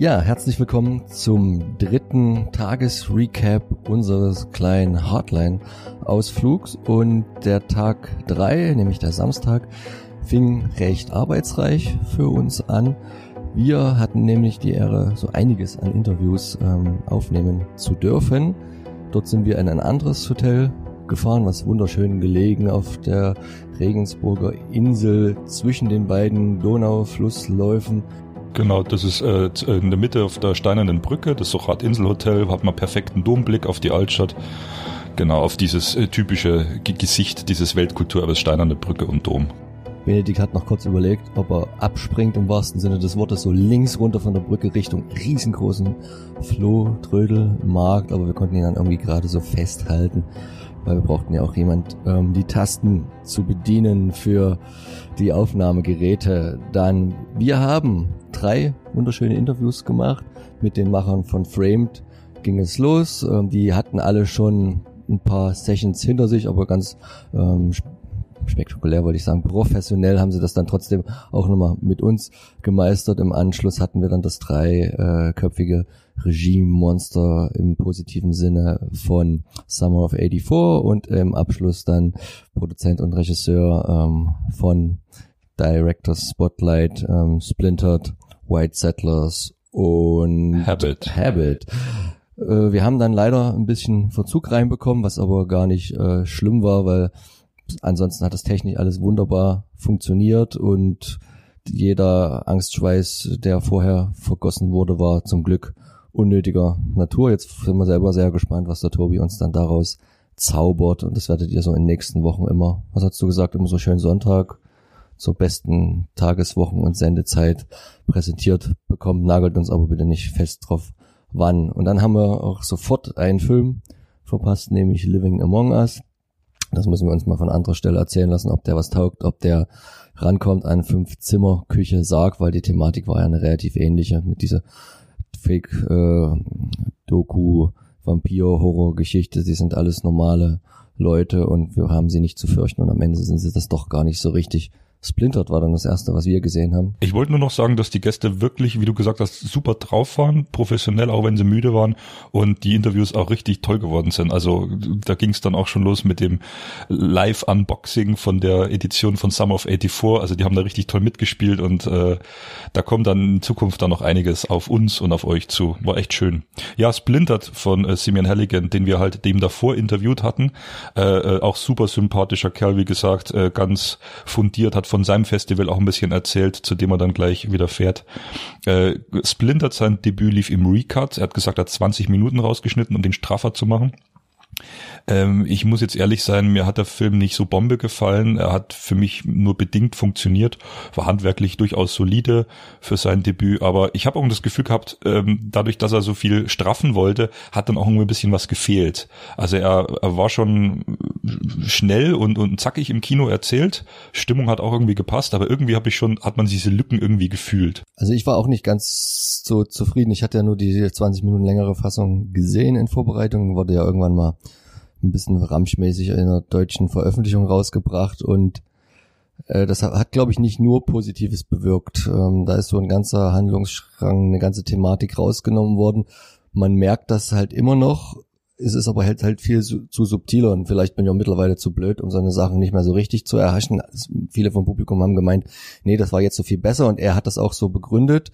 Ja, herzlich willkommen zum dritten Tagesrecap unseres kleinen Hardline-Ausflugs. Und der Tag drei, nämlich der Samstag, fing recht arbeitsreich für uns an. Wir hatten nämlich die Ehre, so einiges an Interviews ähm, aufnehmen zu dürfen. Dort sind wir in ein anderes Hotel gefahren, was wunderschön gelegen auf der Regensburger Insel zwischen den beiden Donauflussläufen Genau, das ist äh, äh, in der Mitte auf der Steinernen Brücke, das Sochat Inselhotel, hat man perfekten Domblick auf die Altstadt. Genau, auf dieses äh, typische G Gesicht dieses Weltkulturerbes Steinerne Brücke und Dom. Benedikt hat noch kurz überlegt, ob er abspringt im wahrsten Sinne des Wortes, so links runter von der Brücke Richtung riesengroßen Flohtrödelmarkt, aber wir konnten ihn dann irgendwie gerade so festhalten weil wir brauchten ja auch jemand, ähm, die Tasten zu bedienen für die Aufnahmegeräte. Dann, wir haben drei wunderschöne Interviews gemacht mit den Machern von Framed. Ging es los. Ähm, die hatten alle schon ein paar Sessions hinter sich, aber ganz ähm, spektakulär wollte ich sagen, professionell haben sie das dann trotzdem auch nochmal mit uns gemeistert. Im Anschluss hatten wir dann das dreiköpfige Regime-Monster im positiven Sinne von Summer of 84 und im Abschluss dann Produzent und Regisseur ähm, von Directors Spotlight, ähm, Splintered, White Settlers und Habit. Habit. Äh, wir haben dann leider ein bisschen Verzug reinbekommen, was aber gar nicht äh, schlimm war, weil ansonsten hat das technisch alles wunderbar funktioniert und jeder Angstschweiß, der vorher vergossen wurde, war zum Glück unnötiger Natur. Jetzt sind wir selber sehr gespannt, was der Tobi uns dann daraus zaubert und das werdet ihr so in den nächsten Wochen immer, was hast du gesagt, immer so schön Sonntag zur besten Tageswochen- und Sendezeit präsentiert bekommen. Nagelt uns aber bitte nicht fest drauf, wann. Und dann haben wir auch sofort einen Film verpasst, nämlich Living Among Us. Das müssen wir uns mal von anderer Stelle erzählen lassen, ob der was taugt, ob der rankommt an Fünf-Zimmer-Küche Sarg, weil die Thematik war ja eine relativ ähnliche mit dieser Fake-Doku, äh, Vampir-Horror-Geschichte. Die sind alles normale Leute und wir haben sie nicht zu fürchten und am Ende sind sie das doch gar nicht so richtig. Splintered war dann das erste, was wir gesehen haben. Ich wollte nur noch sagen, dass die Gäste wirklich, wie du gesagt hast, super drauf waren, professionell, auch wenn sie müde waren und die Interviews auch richtig toll geworden sind. Also da ging es dann auch schon los mit dem Live-Unboxing von der Edition von Summer of 84. Also die haben da richtig toll mitgespielt und äh, da kommt dann in Zukunft dann noch einiges auf uns und auf euch zu. War echt schön. Ja, Splintered von äh, Simeon Halligan, den wir halt dem davor interviewt hatten. Äh, äh, auch super sympathischer Kerl, wie gesagt, äh, ganz fundiert, hat von seinem Festival auch ein bisschen erzählt, zu dem er dann gleich wieder fährt. Äh, Splinter sein Debüt lief im Recut. Er hat gesagt, er hat 20 Minuten rausgeschnitten, um den straffer zu machen. Ähm, ich muss jetzt ehrlich sein, mir hat der Film nicht so Bombe gefallen. Er hat für mich nur bedingt funktioniert, war handwerklich durchaus solide für sein Debüt, aber ich habe auch das Gefühl gehabt, ähm, dadurch, dass er so viel straffen wollte, hat dann auch irgendwie ein bisschen was gefehlt. Also er, er war schon schnell und, und zackig im Kino erzählt. Stimmung hat auch irgendwie gepasst, aber irgendwie habe ich schon, hat man diese Lücken irgendwie gefühlt. Also ich war auch nicht ganz so zufrieden. Ich hatte ja nur die 20 Minuten längere Fassung gesehen in Vorbereitung, wurde ja irgendwann mal ein bisschen ramschmäßig in einer deutschen Veröffentlichung rausgebracht und äh, das hat, hat glaube ich, nicht nur Positives bewirkt. Ähm, da ist so ein ganzer Handlungsstrang, eine ganze Thematik rausgenommen worden. Man merkt das halt immer noch, es ist aber halt halt viel zu, subtiler und vielleicht bin ich auch mittlerweile zu blöd, um seine Sachen nicht mehr so richtig zu erhaschen. Viele vom Publikum haben gemeint, nee, das war jetzt so viel besser und er hat das auch so begründet.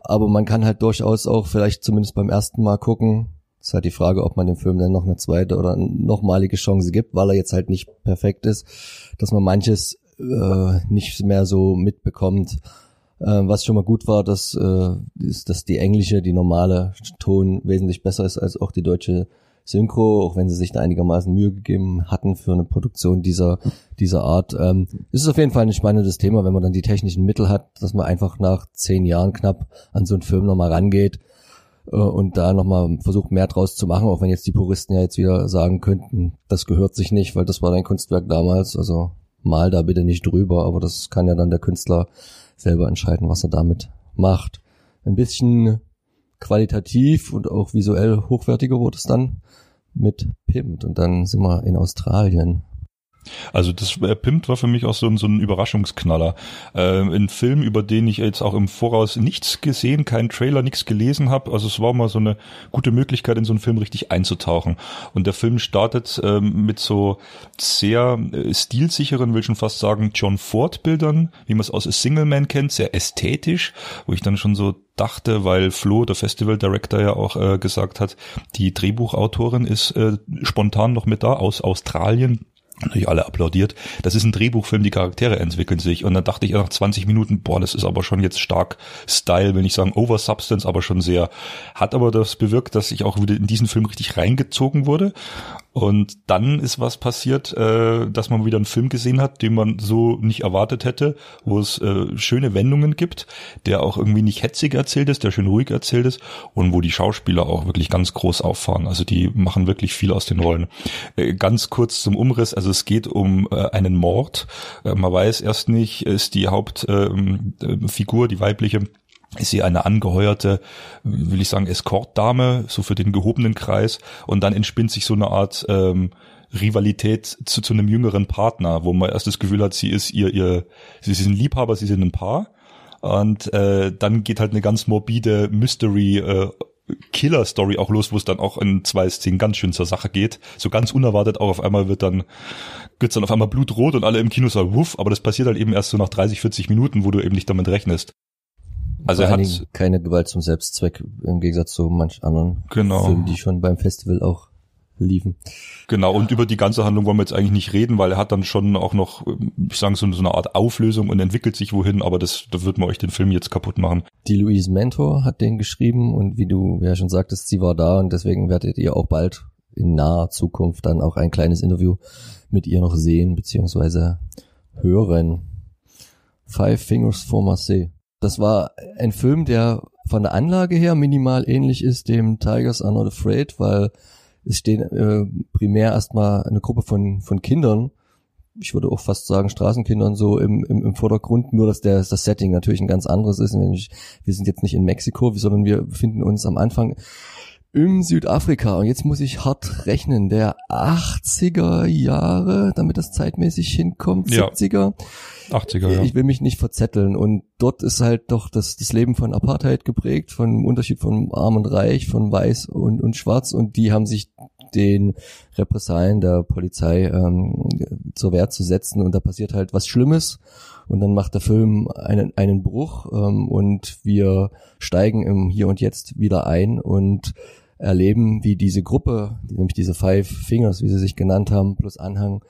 Aber man kann halt durchaus auch vielleicht zumindest beim ersten Mal gucken, ist halt die Frage, ob man dem Film dann noch eine zweite oder nochmalige Chance gibt, weil er jetzt halt nicht perfekt ist, dass man manches äh, nicht mehr so mitbekommt. Äh, was schon mal gut war, dass, äh, ist, dass die englische, die normale Ton wesentlich besser ist als auch die deutsche Synchro, auch wenn sie sich da einigermaßen Mühe gegeben hatten für eine Produktion dieser, dieser Art. Ähm, ist auf jeden Fall ein spannendes Thema, wenn man dann die technischen Mittel hat, dass man einfach nach zehn Jahren knapp an so einen Film nochmal rangeht äh, und da nochmal versucht mehr draus zu machen, auch wenn jetzt die Puristen ja jetzt wieder sagen könnten, das gehört sich nicht, weil das war dein Kunstwerk damals, also mal da bitte nicht drüber, aber das kann ja dann der Künstler selber entscheiden, was er damit macht. Ein bisschen qualitativ und auch visuell hochwertiger wurde es dann mit Pimpt und dann sind wir in Australien. Also das äh, Pimpt war für mich auch so ein, so ein Überraschungsknaller. Äh, ein Film, über den ich jetzt auch im Voraus nichts gesehen, keinen Trailer, nichts gelesen habe. Also es war mal so eine gute Möglichkeit, in so einen Film richtig einzutauchen. Und der Film startet äh, mit so sehr äh, stilsicheren, will schon fast sagen, John Ford-Bildern, wie man es aus A Single Man kennt, sehr ästhetisch, wo ich dann schon so dachte, weil Flo, der Festival Director, ja auch äh, gesagt hat, die Drehbuchautorin ist äh, spontan noch mit da aus Australien natürlich alle applaudiert. Das ist ein Drehbuchfilm, die Charaktere entwickeln sich. Und dann dachte ich nach 20 Minuten, boah, das ist aber schon jetzt stark Style, will ich sagen Over Substance, aber schon sehr. Hat aber das bewirkt, dass ich auch wieder in diesen Film richtig reingezogen wurde. Und dann ist was passiert, äh, dass man wieder einen Film gesehen hat, den man so nicht erwartet hätte, wo es äh, schöne Wendungen gibt, der auch irgendwie nicht hetzig erzählt ist, der schön ruhig erzählt ist und wo die Schauspieler auch wirklich ganz groß auffahren. Also die machen wirklich viel aus den Rollen. Äh, ganz kurz zum Umriss, also es geht um äh, einen Mord. Äh, man weiß erst nicht, ist die Hauptfigur, äh, die weibliche, ist sie eine angeheuerte, will ich sagen, Escortdame, so für den gehobenen Kreis. Und dann entspinnt sich so eine Art ähm, Rivalität zu, zu einem jüngeren Partner, wo man erst das Gefühl hat, sie ist ihr, ihr, sie sind Liebhaber, sie sind ein Paar. Und äh, dann geht halt eine ganz morbide Mystery äh, Killer-Story auch los, wo es dann auch in zwei Szenen ganz schön zur Sache geht. So ganz unerwartet auch auf einmal wird dann, wird's dann auf einmal blutrot und alle im Kino sagen, wuff, aber das passiert halt eben erst so nach 30, 40 Minuten, wo du eben nicht damit rechnest. Also er hat keine Gewalt zum Selbstzweck im Gegensatz zu manch anderen genau. Filmen, die schon beim Festival auch liefen. Genau, und über die ganze Handlung wollen wir jetzt eigentlich nicht reden, weil er hat dann schon auch noch, ich sage so, so eine Art Auflösung und entwickelt sich wohin, aber das, da wird man euch den Film jetzt kaputt machen. Die Louise Mentor hat den geschrieben und wie du ja schon sagtest, sie war da und deswegen werdet ihr auch bald in naher Zukunft dann auch ein kleines Interview mit ihr noch sehen, beziehungsweise hören. Five Fingers for Marseille. Das war ein Film, der von der Anlage her minimal ähnlich ist dem Tigers Are Not Afraid, weil es stehen äh, primär erstmal eine Gruppe von, von Kindern, ich würde auch fast sagen Straßenkindern so im, im, im Vordergrund, nur dass der, das Setting natürlich ein ganz anderes ist. wir sind jetzt nicht in Mexiko, sondern wir befinden uns am Anfang in Südafrika. Und jetzt muss ich hart rechnen, der 80er Jahre, damit das zeitmäßig hinkommt, ja. 70er. 80er, ja. Ich will mich nicht verzetteln. Und dort ist halt doch das, das Leben von Apartheid geprägt, von Unterschied von Arm und Reich, von Weiß und, und Schwarz. Und die haben sich den Repressalien der Polizei ähm, zur Wehr zu setzen. Und da passiert halt was Schlimmes. Und dann macht der Film einen, einen Bruch ähm, und wir steigen im Hier und Jetzt wieder ein und erleben, wie diese Gruppe, nämlich diese Five Fingers, wie sie sich genannt haben, plus Anhang,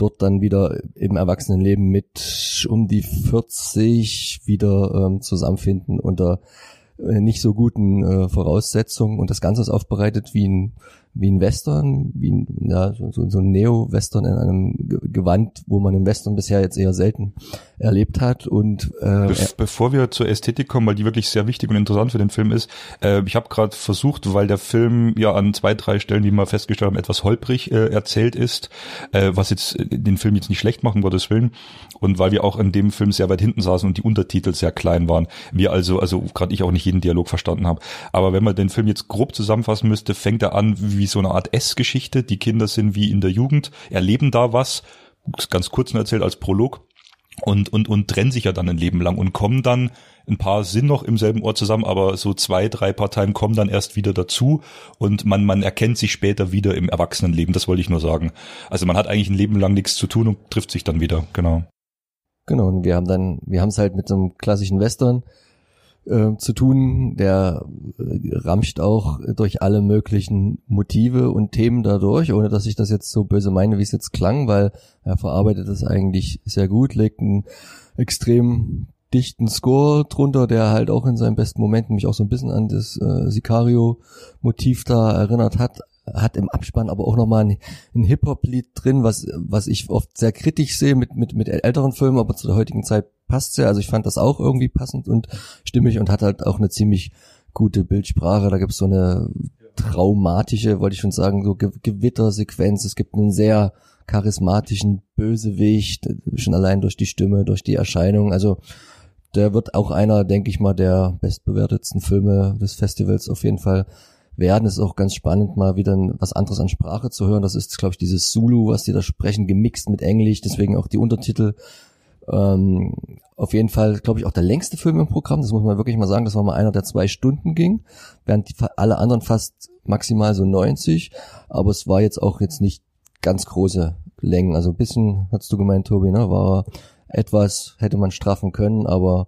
dort dann wieder im Erwachsenenleben mit um die 40 wieder ähm, zusammenfinden unter äh, nicht so guten äh, Voraussetzungen. Und das Ganze ist aufbereitet wie ein wie ein Western, wie ein, ja, so, so ein Neo-Western in einem Gewand, wo man im Western bisher jetzt eher selten erlebt hat. Und äh, Be bevor wir zur Ästhetik kommen, weil die wirklich sehr wichtig und interessant für den Film ist, äh, ich habe gerade versucht, weil der Film ja an zwei, drei Stellen, die wir festgestellt haben, etwas holprig äh, erzählt ist, äh, was jetzt äh, den Film jetzt nicht schlecht machen, Gottes Willen, und weil wir auch in dem Film sehr weit hinten saßen und die Untertitel sehr klein waren, wir also, also gerade ich auch nicht jeden Dialog verstanden habe. Aber wenn man den Film jetzt grob zusammenfassen müsste, fängt er an wie so eine Art S-Geschichte. Die Kinder sind wie in der Jugend, erleben da was, ganz kurz nur erzählt als Prolog und, und, und trennen sich ja dann ein Leben lang und kommen dann, ein paar sind noch im selben Ort zusammen, aber so zwei, drei Parteien kommen dann erst wieder dazu und man, man erkennt sich später wieder im Erwachsenenleben, das wollte ich nur sagen. Also man hat eigentlich ein Leben lang nichts zu tun und trifft sich dann wieder, genau. Genau, und wir haben dann, wir haben es halt mit so einem klassischen Western, äh, zu tun. Der äh, ramscht auch durch alle möglichen Motive und Themen dadurch, ohne dass ich das jetzt so böse meine, wie es jetzt klang, weil er verarbeitet es eigentlich sehr gut, legt einen extrem dichten Score drunter, der halt auch in seinen besten Momenten mich auch so ein bisschen an das äh, Sicario-Motiv da erinnert hat, hat im Abspann aber auch nochmal ein, ein Hip-Hop-Lied drin, was, was ich oft sehr kritisch sehe mit, mit, mit älteren Filmen, aber zu der heutigen Zeit passt ja. Also ich fand das auch irgendwie passend und stimmig und hat halt auch eine ziemlich gute Bildsprache. Da gibt es so eine traumatische, wollte ich schon sagen, so Ge Gewittersequenz. Es gibt einen sehr charismatischen Bösewicht, schon allein durch die Stimme, durch die Erscheinung. Also der wird auch einer, denke ich mal, der bestbewertetsten Filme des Festivals auf jeden Fall werden. Es ist auch ganz spannend, mal wieder was anderes an Sprache zu hören. Das ist, glaube ich, dieses Zulu, was die da sprechen, gemixt mit Englisch, deswegen auch die Untertitel. Ähm, auf jeden Fall, glaube ich, auch der längste Film im Programm. Das muss man wirklich mal sagen. Das war mal einer, der zwei Stunden ging, während die, alle anderen fast maximal so 90. Aber es war jetzt auch jetzt nicht ganz große Längen. Also ein bisschen, hast du gemeint, Tobi, ne? War etwas, hätte man straffen können, aber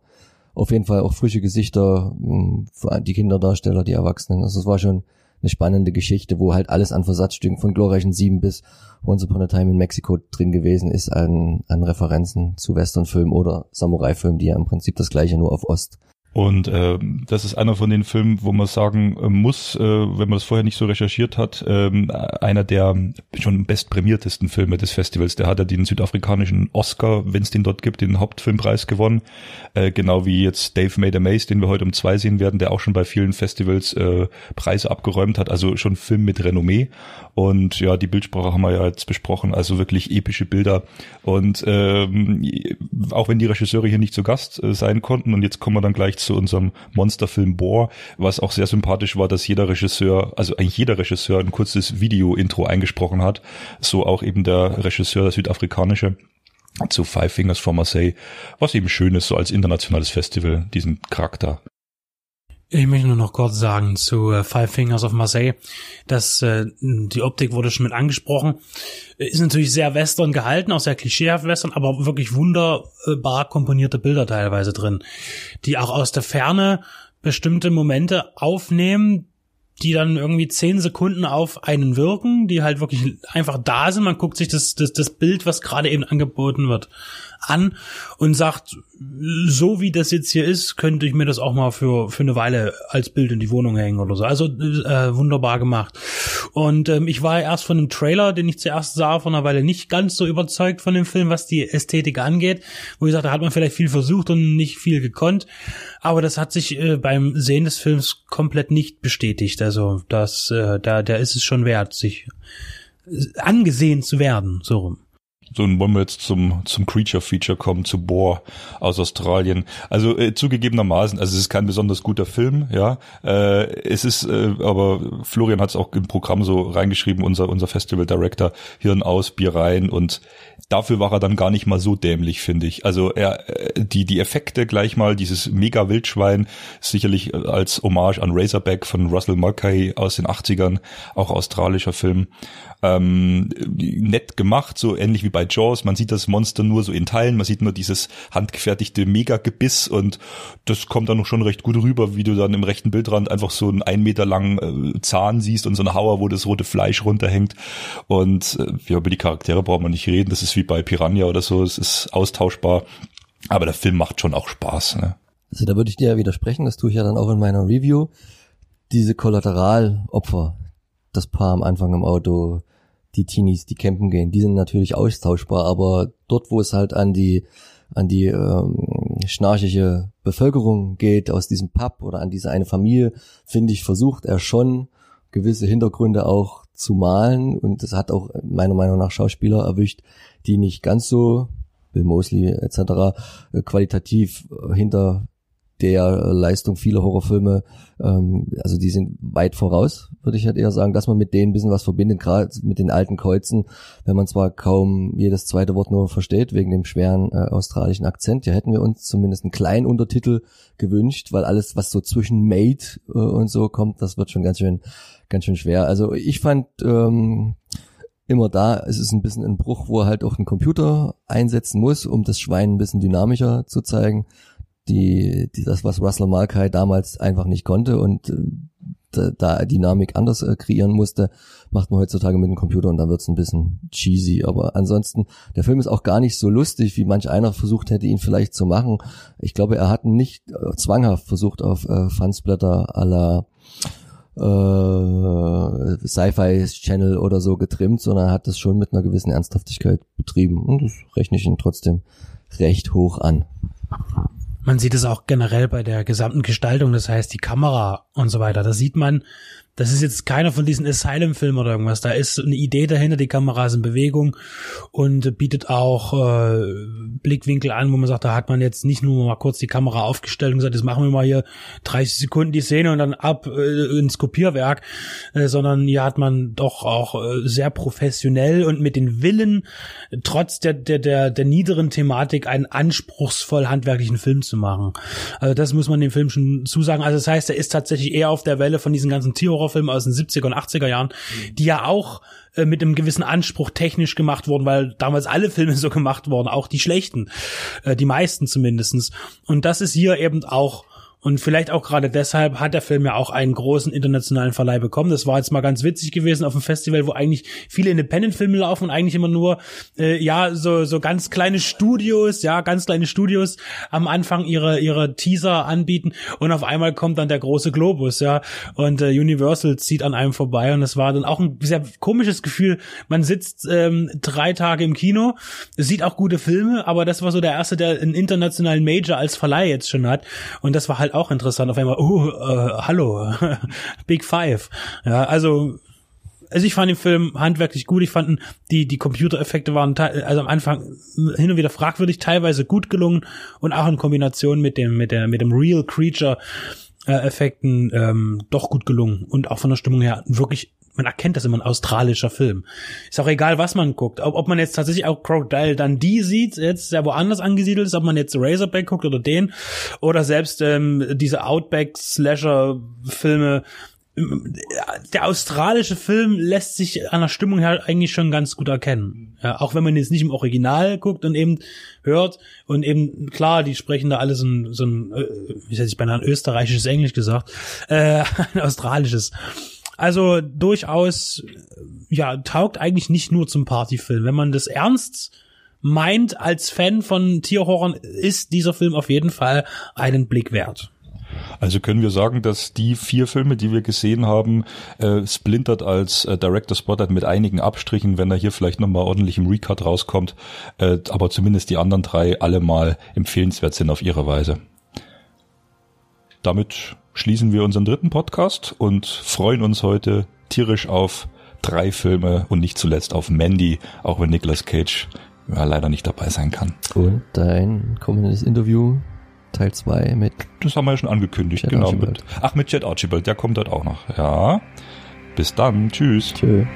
auf jeden Fall auch frische Gesichter, hm, die Kinderdarsteller, die Erwachsenen. Also es war schon eine spannende Geschichte, wo halt alles an Versatzstücken von glorreichen Sieben bis Once Upon a Time in Mexico drin gewesen ist an, an Referenzen zu Westernfilmen oder Samurai-Filmen, die ja im Prinzip das gleiche nur auf Ost und äh, das ist einer von den Filmen, wo man sagen äh, muss, äh, wenn man das vorher nicht so recherchiert hat, äh, einer der schon bestprämiertesten Filme des Festivals. Der hat ja den südafrikanischen Oscar, wenn es den dort gibt, den Hauptfilmpreis gewonnen. Äh, genau wie jetzt Dave Made a Maze, den wir heute um zwei sehen werden, der auch schon bei vielen Festivals äh, Preise abgeräumt hat. Also schon Film mit Renommee. Und ja, die Bildsprache haben wir ja jetzt besprochen, also wirklich epische Bilder. Und ähm, auch wenn die Regisseure hier nicht zu Gast äh, sein konnten, und jetzt kommen wir dann gleich zu unserem Monsterfilm Boar, was auch sehr sympathisch war, dass jeder Regisseur, also eigentlich jeder Regisseur ein kurzes Video-Intro eingesprochen hat. So auch eben der Regisseur, der südafrikanische zu Five Fingers from Marseille, was eben schön ist, so als internationales Festival, diesen Charakter ich möchte nur noch kurz sagen zu äh, Five Fingers of Marseille, dass äh, die Optik wurde schon mit angesprochen. Ist natürlich sehr western gehalten, auch sehr klischeehaft western, aber wirklich wunderbar komponierte Bilder teilweise drin, die auch aus der Ferne bestimmte Momente aufnehmen, die dann irgendwie zehn Sekunden auf einen wirken, die halt wirklich einfach da sind. Man guckt sich das, das, das Bild, was gerade eben angeboten wird, an und sagt, so wie das jetzt hier ist, könnte ich mir das auch mal für, für eine Weile als Bild in die Wohnung hängen oder so. Also äh, wunderbar gemacht. Und ähm, ich war erst von dem Trailer, den ich zuerst sah, von einer Weile nicht ganz so überzeugt von dem Film, was die Ästhetik angeht. Wo ich sagte, da hat man vielleicht viel versucht und nicht viel gekonnt. Aber das hat sich äh, beim Sehen des Films komplett nicht bestätigt. Also das, äh, da, da ist es schon wert, sich äh, angesehen zu werden, so rum so wollen wir jetzt zum, zum Creature-Feature kommen, zu Boar aus Australien. Also äh, zugegebenermaßen, also es ist kein besonders guter Film, ja. Äh, es ist, äh, aber Florian hat es auch im Programm so reingeschrieben, unser, unser Festival Director, Hirn aus, Bier rein und dafür war er dann gar nicht mal so dämlich, finde ich. Also er, äh, die, die Effekte gleich mal, dieses mega Wildschwein, sicherlich als Hommage an Razorback von Russell Mulcahy aus den 80ern, auch australischer Film ähm, nett gemacht, so ähnlich wie bei Jaws. Man sieht das Monster nur so in Teilen, man sieht nur dieses handgefertigte Mega-Gebiss und das kommt dann noch schon recht gut rüber, wie du dann im rechten Bildrand einfach so einen ein Meter langen äh, Zahn siehst und so eine Hauer, wo das rote Fleisch runterhängt. Und äh, ja, über die Charaktere braucht man nicht reden, das ist wie bei Piranha oder so, es ist austauschbar. Aber der Film macht schon auch Spaß. Ne? Also da würde ich dir ja widersprechen, das tue ich ja dann auch in meiner Review. Diese Kollateralopfer, das Paar am Anfang im Auto, die Teenies, die campen gehen, die sind natürlich austauschbar, aber dort, wo es halt an die an die ähm, schnarchige Bevölkerung geht aus diesem Pub oder an diese eine Familie, finde ich, versucht er schon gewisse Hintergründe auch zu malen und es hat auch meiner Meinung nach Schauspieler erwischt, die nicht ganz so Bill Mosley etc. Äh, qualitativ hinter der Leistung vieler Horrorfilme, ähm, also die sind weit voraus, würde ich halt eher sagen, dass man mit denen ein bisschen was verbindet, gerade mit den alten Kreuzen, wenn man zwar kaum jedes zweite Wort nur versteht, wegen dem schweren äh, australischen Akzent, ja hätten wir uns zumindest einen kleinen Untertitel gewünscht, weil alles, was so zwischen Made äh, und so kommt, das wird schon ganz schön, ganz schön schwer. Also ich fand ähm, immer da, es ist ein bisschen ein Bruch, wo er halt auch einen Computer einsetzen muss, um das Schwein ein bisschen dynamischer zu zeigen die, die das, was Russell Markay damals einfach nicht konnte und äh, da, Dynamik anders äh, kreieren musste, macht man heutzutage mit dem Computer und dann wird's ein bisschen cheesy. Aber ansonsten, der Film ist auch gar nicht so lustig, wie manch einer versucht hätte, ihn vielleicht zu machen. Ich glaube, er hat nicht äh, zwanghaft versucht, auf äh, Fansblätter la äh, Sci-Fi Channel oder so getrimmt, sondern er hat das schon mit einer gewissen Ernsthaftigkeit betrieben. Und das rechne ich ihn trotzdem recht hoch an. Man sieht es auch generell bei der gesamten Gestaltung, das heißt die Kamera und so weiter. Da sieht man, das ist jetzt keiner von diesen Asylum-Filmen oder irgendwas. Da ist eine Idee dahinter, die Kamera ist in Bewegung und bietet auch äh, Blickwinkel an, wo man sagt, da hat man jetzt nicht nur mal kurz die Kamera aufgestellt und gesagt, jetzt machen wir mal hier 30 Sekunden die Szene und dann ab äh, ins Kopierwerk, äh, sondern hier hat man doch auch äh, sehr professionell und mit den Willen, trotz der, der, der, der niederen Thematik, einen anspruchsvoll handwerklichen Film zu machen. Also das muss man dem Film schon zusagen. Also das heißt, er ist tatsächlich eher auf der Welle von diesen ganzen Tierhorror Horrorfilme aus den 70er und 80er Jahren, die ja auch äh, mit einem gewissen Anspruch technisch gemacht wurden, weil damals alle Filme so gemacht wurden, auch die schlechten, äh, die meisten zumindestens. Und das ist hier eben auch und vielleicht auch gerade deshalb hat der Film ja auch einen großen internationalen Verleih bekommen. Das war jetzt mal ganz witzig gewesen auf dem Festival, wo eigentlich viele Independent-Filme laufen und eigentlich immer nur äh, ja so so ganz kleine Studios, ja ganz kleine Studios am Anfang ihre ihre Teaser anbieten und auf einmal kommt dann der große Globus, ja und äh, Universal zieht an einem vorbei und es war dann auch ein sehr komisches Gefühl. Man sitzt ähm, drei Tage im Kino, sieht auch gute Filme, aber das war so der erste, der einen internationalen Major als Verleih jetzt schon hat und das war halt auch interessant. Auf einmal, oh, äh, hallo, Big Five. Ja, also also ich fand den Film handwerklich gut. Ich fand die die Computereffekte waren also am Anfang hin und wieder fragwürdig, teilweise gut gelungen und auch in Kombination mit dem mit der mit dem Real Creature äh, Effekten ähm, doch gut gelungen und auch von der Stimmung her wirklich man erkennt das immer ein australischer Film. Ist auch egal, was man guckt. Ob, ob man jetzt tatsächlich auch Crocodile dann die sieht, jetzt der woanders angesiedelt ist, ob man jetzt Razorback guckt oder den, oder selbst ähm, diese Outback-Slasher-Filme. Der australische Film lässt sich an der Stimmung her eigentlich schon ganz gut erkennen. Ja, auch wenn man jetzt nicht im Original guckt und eben hört und eben, klar, die sprechen da alle so ein, so ein äh, wie hätte ich beinahe ein österreichisches Englisch gesagt, äh, ein australisches. Also durchaus, ja, taugt eigentlich nicht nur zum Partyfilm. Wenn man das ernst meint als Fan von Tierhorror, ist dieser Film auf jeden Fall einen Blick wert. Also können wir sagen, dass die vier Filme, die wir gesehen haben, äh, Splintert als äh, Director Spotted mit einigen Abstrichen, wenn er hier vielleicht nochmal ordentlich im Recut rauskommt, äh, aber zumindest die anderen drei alle mal empfehlenswert sind auf ihre Weise. Damit schließen wir unseren dritten Podcast und freuen uns heute tierisch auf drei Filme und nicht zuletzt auf Mandy, auch wenn Nicolas Cage ja, leider nicht dabei sein kann. Und dein kommendes Interview Teil 2 mit. Das haben wir ja schon angekündigt, Jet genau. Mit, ach, mit Jet Archibald, der kommt dort auch noch. Ja. Bis dann. Tschüss. Tschüss.